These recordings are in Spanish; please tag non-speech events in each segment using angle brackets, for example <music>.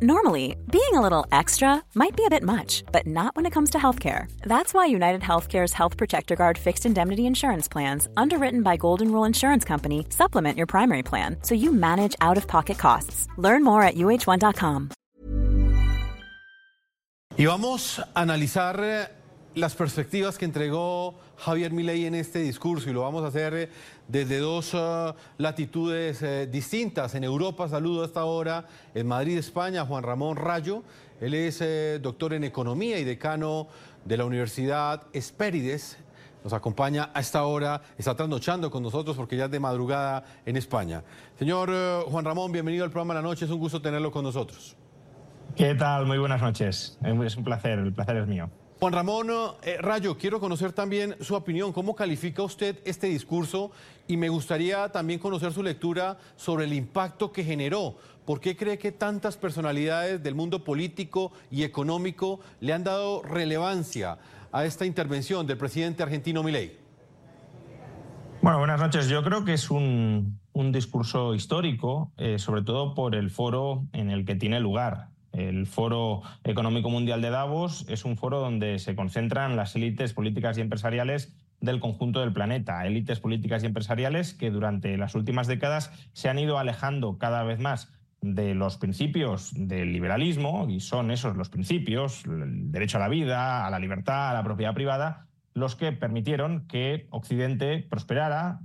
Normally, being a little extra might be a bit much, but not when it comes to healthcare. That's why United Healthcare's Health Protector Guard fixed indemnity insurance plans, underwritten by Golden Rule Insurance Company, supplement your primary plan so you manage out of pocket costs. Learn more at uh1.com. Y vamos a analizar eh, las perspectivas que entregó Javier Milei en este discurso y lo vamos a hacer eh, desde dos uh, latitudes eh, distintas. En Europa saludo a esta hora en Madrid, España, Juan Ramón Rayo. Él es eh, doctor en economía y decano de la Universidad Espérides. Nos acompaña a esta hora, está trasnochando con nosotros porque ya es de madrugada en España. Señor eh, Juan Ramón, bienvenido al programa La Noche, es un gusto tenerlo con nosotros. ¿Qué tal? Muy buenas noches. Es un placer, el placer es mío. Juan Ramón eh, Rayo, quiero conocer también su opinión. ¿Cómo califica usted este discurso? Y me gustaría también conocer su lectura sobre el impacto que generó. ¿Por qué cree que tantas personalidades del mundo político y económico le han dado relevancia a esta intervención del presidente argentino Milei? Bueno, buenas noches. Yo creo que es un, discurso histórico, eh, sobre todo por el foro en el que tiene lugar. El Foro Económico Mundial de Davos es un foro donde se concentran las élites políticas y empresariales del conjunto del planeta, élites políticas y empresariales que durante las últimas décadas se han ido alejando cada vez más de los principios del liberalismo, y son esos los principios, el derecho a la vida, a la libertad, a la propiedad privada, los que permitieron que Occidente prosperara,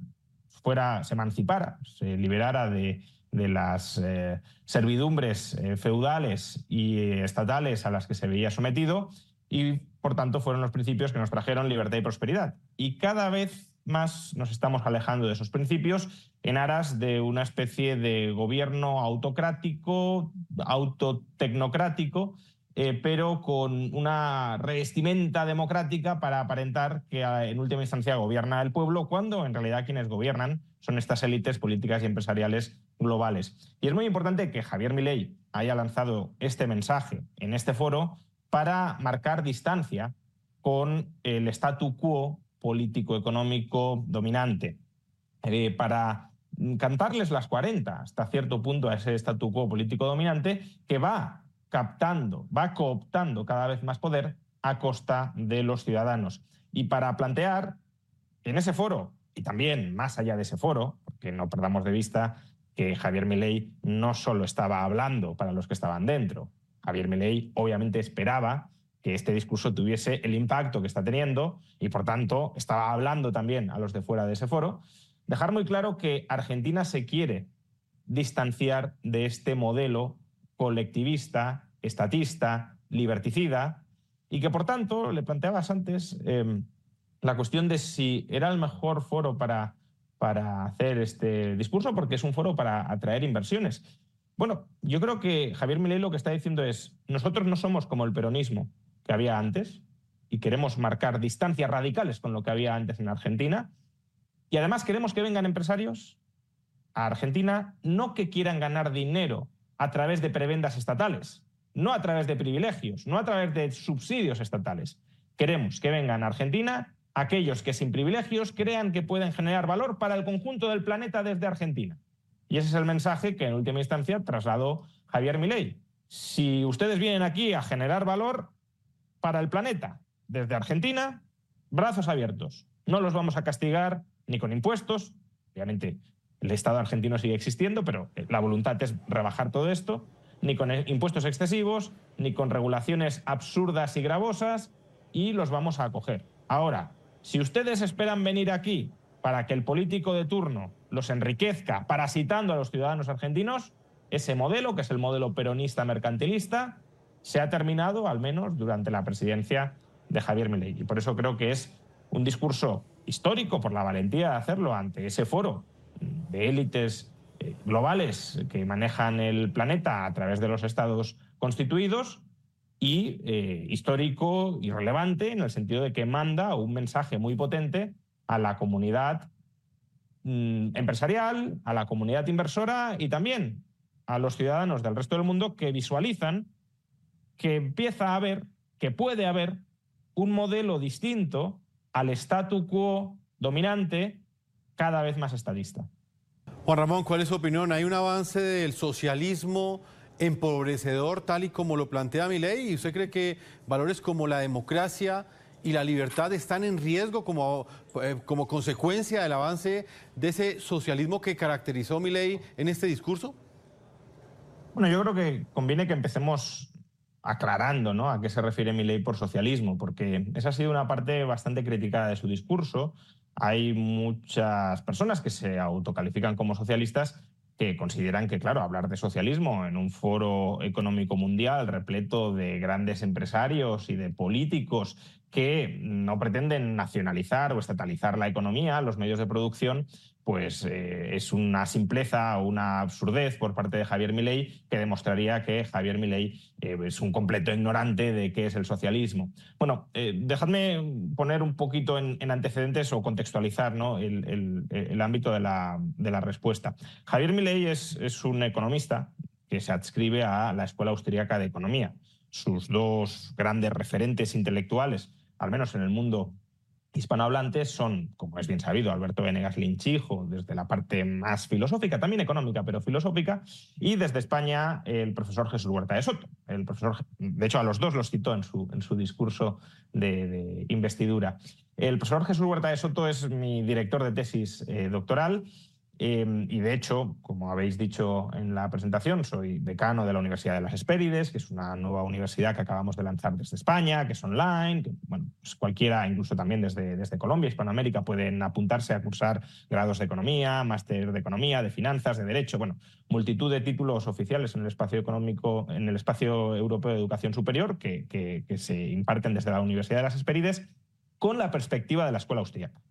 fuera, se emancipara, se liberara de de las eh, servidumbres eh, feudales y estatales a las que se veía sometido y, por tanto, fueron los principios que nos trajeron libertad y prosperidad. Y cada vez más nos estamos alejando de esos principios en aras de una especie de gobierno autocrático, autotecnocrático, eh, pero con una revestimenta democrática para aparentar que en última instancia gobierna el pueblo, cuando en realidad quienes gobiernan son estas élites políticas y empresariales globales. Y es muy importante que Javier Milei haya lanzado este mensaje en este foro para marcar distancia con el statu quo político-económico dominante, eh, para cantarles las 40 hasta cierto punto a ese statu quo político dominante que va captando, va cooptando cada vez más poder a costa de los ciudadanos. Y para plantear en ese foro y también más allá de ese foro, porque no perdamos de vista que Javier Milei no solo estaba hablando para los que estaban dentro. Javier Milei obviamente esperaba que este discurso tuviese el impacto que está teniendo y por tanto estaba hablando también a los de fuera de ese foro. Dejar muy claro que Argentina se quiere distanciar de este modelo colectivista, estatista, liberticida y que por tanto, le planteabas antes, eh, la cuestión de si era el mejor foro para, para hacer este discurso, porque es un foro para atraer inversiones. Bueno, yo creo que Javier Milei lo que está diciendo es, nosotros no somos como el peronismo que había antes y queremos marcar distancias radicales con lo que había antes en Argentina. Y además queremos que vengan empresarios a Argentina, no que quieran ganar dinero a través de prebendas estatales, no a través de privilegios, no a través de subsidios estatales. Queremos que vengan a Argentina aquellos que sin privilegios crean que pueden generar valor para el conjunto del planeta desde Argentina. Y ese es el mensaje que en última instancia trasladó Javier Milei. Si ustedes vienen aquí a generar valor para el planeta desde Argentina, brazos abiertos. No los vamos a castigar ni con impuestos. Obviamente el Estado argentino sigue existiendo, pero la voluntad es rebajar todo esto, ni con impuestos excesivos, ni con regulaciones absurdas y gravosas, y los vamos a acoger. Ahora, si ustedes esperan venir aquí para que el político de turno los enriquezca parasitando a los ciudadanos argentinos, ese modelo, que es el modelo peronista mercantilista, se ha terminado al menos durante la presidencia de Javier Milei. Y por eso creo que es un discurso histórico por la valentía de hacerlo ante ese foro de élites eh, globales que manejan el planeta a través de los estados constituidos y eh, histórico y relevante en el sentido de que manda un mensaje muy potente a la comunidad mm, empresarial, a la comunidad inversora y también a los ciudadanos del resto del mundo que visualizan que empieza a haber, que puede haber un modelo distinto al statu quo dominante cada vez más estadista. Juan Ramón, ¿cuál es su opinión? ¿Hay un avance del socialismo empobrecedor tal y como lo plantea mi ley? ¿Y usted cree que valores como la democracia y la libertad están en riesgo como, eh, como consecuencia del avance de ese socialismo que caracterizó mi ley en este discurso? Bueno, yo creo que conviene que empecemos aclarando ¿no? a qué se refiere mi ley por socialismo, porque esa ha sido una parte bastante criticada de su discurso. Hay muchas personas que se autocalifican como socialistas que consideran que, claro, hablar de socialismo en un foro económico mundial repleto de grandes empresarios y de políticos que no pretenden nacionalizar o estatalizar la economía, los medios de producción, pues eh, es una simpleza o una absurdez por parte de Javier Milei que demostraría que Javier Milei eh, es un completo ignorante de qué es el socialismo. Bueno, eh, dejadme poner un poquito en, antecedentes o contextualizar ¿no? el, ámbito de la, respuesta. Javier Milei es, es un economista que se adscribe a la Escuela Austríaca de Economía. Sus dos grandes referentes intelectuales, al menos en el mundo hispanohablantes son, como es bien sabido, Alberto Venegas Linchijo, desde la parte más filosófica, también económica, pero filosófica, y desde España el profesor Jesús Huerta de Soto. El profesor, de hecho, a los dos los citó en su, en su discurso de, investidura. El profesor Jesús Huerta de Soto es mi director de tesis eh, doctoral Em, y de hecho, como habéis dicho en la presentación, soy decano de la Universidad de las Hespérides, que es una nueva universidad que acabamos de lanzar desde España, que es online, que bueno, pues cualquiera, incluso también desde, desde Colombia, Hispanoamérica, pueden apuntarse a cursar grados de economía, máster de economía, de finanzas, de derecho, bueno, multitud de títulos oficiales en el espacio económico, en el espacio europeo de educación superior que, que, que se imparten desde la Universidad de las Hespérides con la perspectiva de la escuela austríaca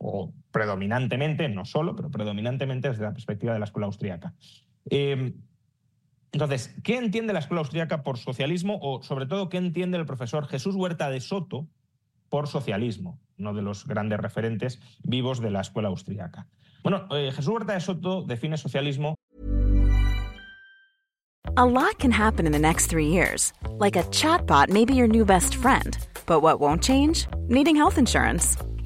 o predominantemente, no solo, pero predominantemente desde la perspectiva de la escuela austríaca. Em, entonces, ¿qué entiende la escuela austríaca por socialismo o sobre todo qué entiende el profesor Jesús Huerta de Soto por socialismo, uno de los grandes referentes vivos de la escuela austríaca? Bueno, eh, Jesús Huerta de Soto define socialismo. A lot can happen in the next three years. Like a chatbot may be your new best friend. But what won't change? Needing health insurance.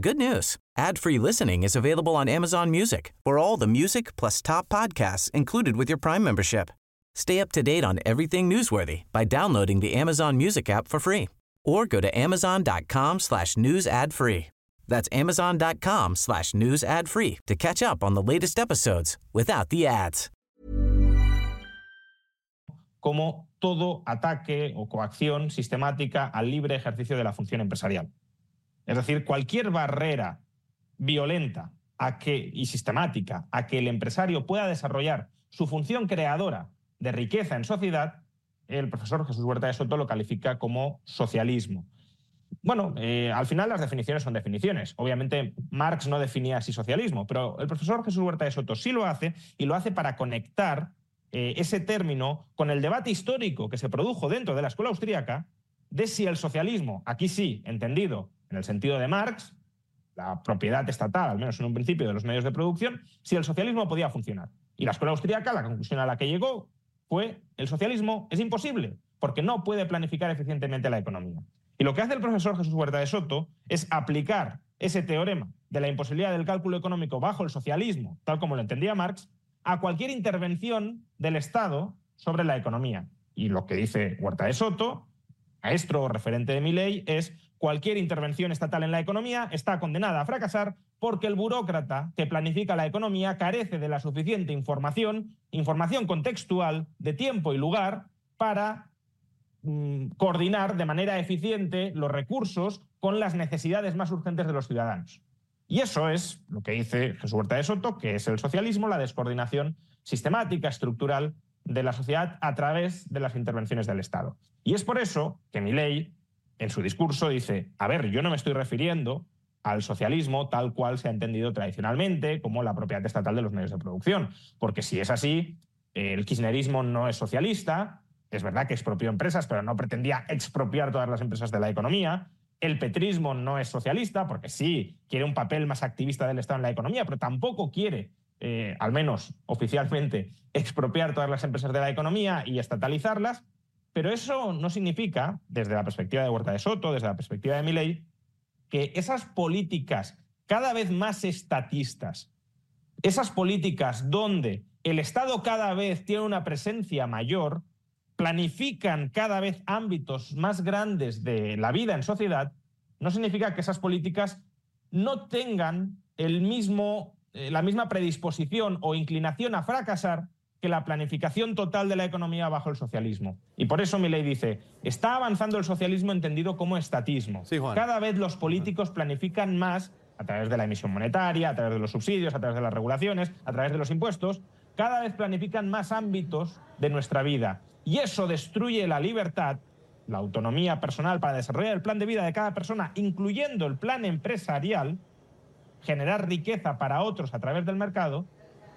Good news. Ad-free listening is available on Amazon Music for all the music plus top podcasts included with your Prime membership. Stay up to date on everything newsworthy by downloading the Amazon Music app for free or go to amazon.com slash news ad free. That's amazon.com slash news ad free to catch up on the latest episodes without the ads. Como todo ataque o coacción sistemática al libre ejercicio de la función empresarial. Es decir, cualquier barrera violenta a y sistemática a que el empresario pueda desarrollar su función creadora de riqueza en sociedad, el profesor Jesús Huerta de Soto lo califica como socialismo. Bueno, eh, al final las definiciones son definiciones. Obviamente Marx no definía así socialismo, pero el profesor Jesús Huerta de Soto sí lo hace y lo hace para conectar eh, ese término con el debate histórico que se produjo dentro de la escuela austríaca de si el socialismo, aquí sí, entendido en el sentido de Marx, la propiedad estatal, al menos en un principio, de los medios de producción, si el socialismo podía funcionar. Y la escuela austríaca, la conclusión a la que llegó fue el socialismo es imposible, porque no puede planificar eficientemente la economía. Y lo que hace el profesor Jesús Huerta de Soto es aplicar ese teorema de la imposibilidad del cálculo económico bajo el socialismo, tal como lo entendía Marx, a cualquier intervención del Estado sobre la economía. Y lo que dice Huerta de Soto, maestro referente de mi ley, es cualquier intervención estatal en la economía está condenada a fracasar porque el burócrata que planifica la economía carece de la suficiente información, información contextual, de tiempo y lugar, para mm, coordinar de manera eficiente los recursos con las necesidades más urgentes de los ciudadanos. Y eso es lo que dice Jesús Huerta de Soto, que es el socialismo, la descoordinación sistemática, estructural de la sociedad a través de las intervenciones del Estado. Y es por eso que mi ley en su discurso dice, a ver, yo no me estoy refiriendo al socialismo tal cual se ha entendido tradicionalmente como la propiedad estatal de los medios de producción, porque si es así, el kirchnerismo no es socialista, es verdad que expropió empresas, pero no pretendía expropiar todas las empresas de la economía. El petrismo no es socialista, porque sí, quiere un papel más activista del Estado en la economía, pero tampoco quiere, eh, al menos oficialmente, <laughs> expropiar todas las empresas de la economía y estatalizarlas. Pero eso no significa, desde la perspectiva de Huerta de Soto, desde la perspectiva de Milei, que esas políticas cada vez más estatistas, esas políticas donde el Estado cada vez tiene una presencia mayor, planifican cada vez ámbitos más grandes de la vida en sociedad, no significa que esas políticas no tengan el mismo, eh, la misma predisposición o inclinación a fracasar que la planificación total de la economía bajo el socialismo. Y por eso mi ley dice, está avanzando el socialismo entendido como estatismo. Cada vez los políticos planifican más a través de la emisión monetaria, a través de los subsidios, a través de las regulaciones, a través de los impuestos, cada vez planifican más ámbitos de nuestra vida. Y eso destruye la libertad, la autonomía personal para desarrollar el plan de vida de cada persona, incluyendo el plan empresarial, generar riqueza para otros a través del mercado,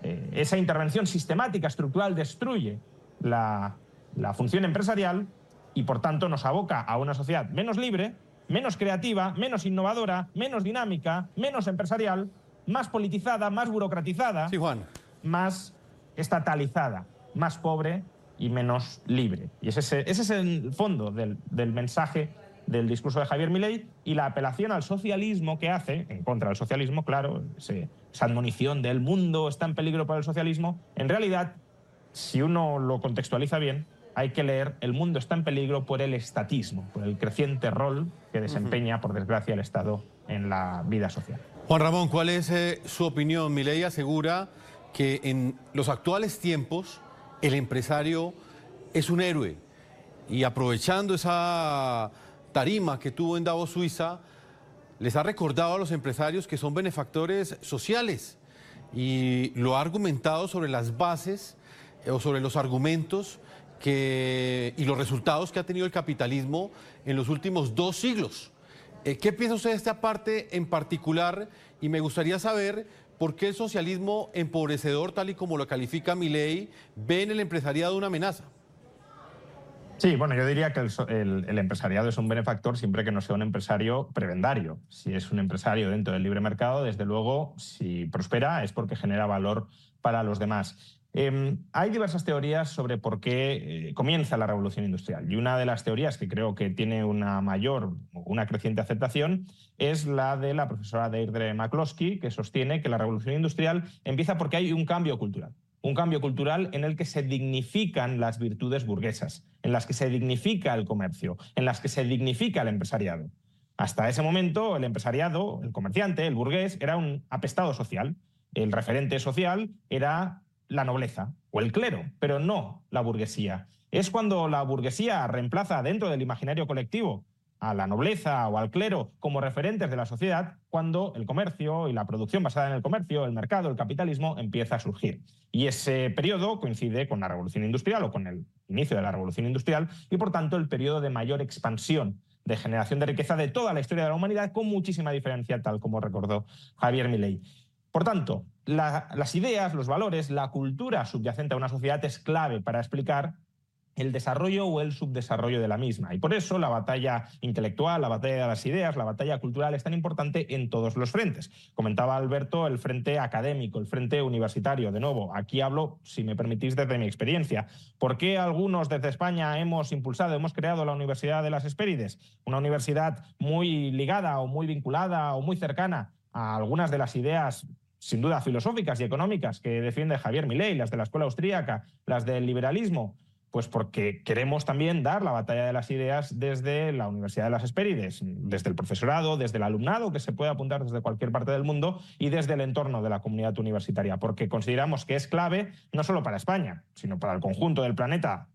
eh, esa intervención sistemática, estructural, destruye la, la función empresarial y por tanto nos aboca a una sociedad menos libre, menos creativa, menos innovadora, menos dinámica, menos empresarial, más politizada, más burocratizada, sí, Juan. más estatalizada, más pobre y menos libre. Y ese, es el fondo del, del, mensaje del discurso de Javier Milei y la apelación al socialismo que hace, en contra del socialismo, claro, ese, esa admonición del mundo está en peligro para el socialismo, en realidad, si uno lo contextualiza bien, hay que leer El mundo está en peligro por el estatismo, por el creciente rol que desempeña, por desgracia, el Estado en la vida social. Juan Ramón, ¿cuál es eh, su opinión? Milei asegura que en los actuales tiempos el empresario es un héroe y aprovechando esa tarima que tuvo en Davos, Suiza, les ha recordado a los empresarios que son benefactores sociales y lo ha argumentado sobre las bases eh, o sobre los argumentos que, y los resultados que ha tenido el capitalismo en los últimos dos siglos. Eh, ¿Qué piensa usted de esta parte en particular? Y me gustaría saber por qué el socialismo empobrecedor, tal y como lo califica mi ley, ve en el empresariado una amenaza. Sí, bueno, yo diría que el, empresariado es un benefactor siempre que no sea un empresario prebendario. Si es un empresario dentro del libre mercado, desde luego, si prospera es porque genera valor para los demás. Eh, hay diversas teorías sobre por qué eh, comienza la revolución industrial y una de las teorías que creo que tiene una mayor, una creciente aceptación es la de la profesora Deirdre McCloskey, que sostiene que la revolución industrial empieza porque hay un cambio cultural. Un cambio cultural en el que se dignifican las virtudes burguesas, en las que se dignifica el comercio, en las que se dignifica el empresariado. Hasta ese momento, el empresariado, el comerciante, el burgués, era un apestado social. El referente social era la nobleza o el clero, pero no la burguesía. Es cuando la burguesía reemplaza dentro del imaginario colectivo a la nobleza o al clero como referentes de la sociedad, cuando el comercio y la producción basada en el comercio, el mercado, el capitalismo empieza a surgir. Y ese periodo coincide con la revolución industrial o con el inicio de la revolución industrial y por tanto el periodo de mayor expansión de generación de riqueza de toda la historia de la humanidad con muchísima diferencia, tal como recordó Javier Milei. Por tanto, las ideas, los valores, la cultura subyacente a una sociedad es clave para explicar el desarrollo o el subdesarrollo de la misma. Y por eso la batalla intelectual, la batalla de las ideas, la batalla cultural es tan importante en todos los frentes. Comentaba Alberto el frente académico, el frente universitario. De nuevo, aquí hablo, si me permitís, desde mi experiencia. ¿Por qué algunos desde España hemos impulsado, hemos creado la Universidad de las Hespérides? Una universidad muy ligada o muy vinculada o muy cercana a algunas de las ideas sin duda filosóficas y económicas que defiende Javier Milei, las de la escuela austríaca, las del liberalismo, pues porque queremos también dar la batalla de las ideas desde la Universidad de las Hespérides, desde el profesorado, desde el alumnado que se puede apuntar desde cualquier parte del mundo y desde el entorno de la comunidad universitaria, porque consideramos que es clave no solo para España, sino para el conjunto del planeta,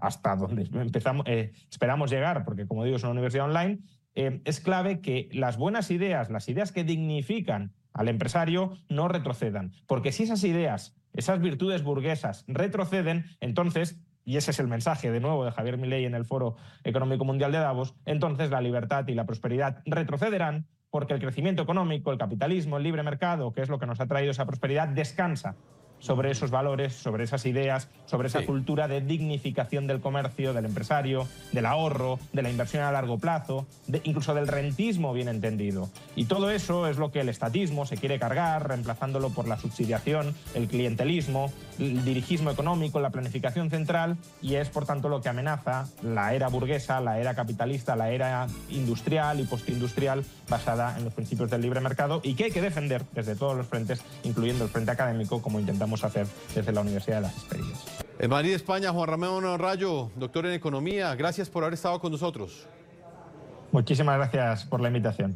hasta donde <laughs> empezamos, eh, esperamos llegar, porque como digo es una universidad online, eh, es clave que las buenas ideas, las ideas que dignifican al empresario no retrocedan. Porque si esas ideas, esas virtudes burguesas retroceden, entonces, y ese es el mensaje de nuevo de Javier Milei en el Foro Económico Mundial de Davos, entonces la libertad y la prosperidad retrocederán porque el crecimiento económico, el capitalismo, el libre mercado, que es lo que nos ha traído esa prosperidad, descansa sobre esos valores, sobre esas ideas, sobre esa cultura de dignificación del comercio, del empresario, del ahorro, de la inversión a largo plazo, incluso del rentismo bien entendido. Y todo eso es lo que el estatismo se quiere cargar, reemplazándolo por la subsidiación, el clientelismo, el dirigismo económico, la planificación central, y es por tanto lo que amenaza la era burguesa, la era capitalista, la era industrial y postindustrial basada en los principios del libre mercado y que hay que defender desde todos los frentes, incluyendo el frente académico, como intentamos hacer desde la Universidad de las Experiencias. En Madrid, España, Juan Ramón Rayo, doctor en Economía, gracias por haber estado con nosotros. Muchísimas gracias por la invitación.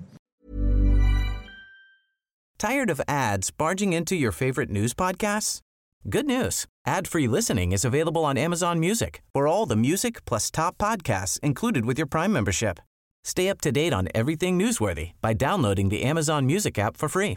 Tired of ads barging into your favorite news podcasts? Good news. Ad-free listening is available on Amazon Music for all the music plus top podcasts included with your Prime membership. Stay up to date on everything newsworthy by downloading the Amazon Music app for free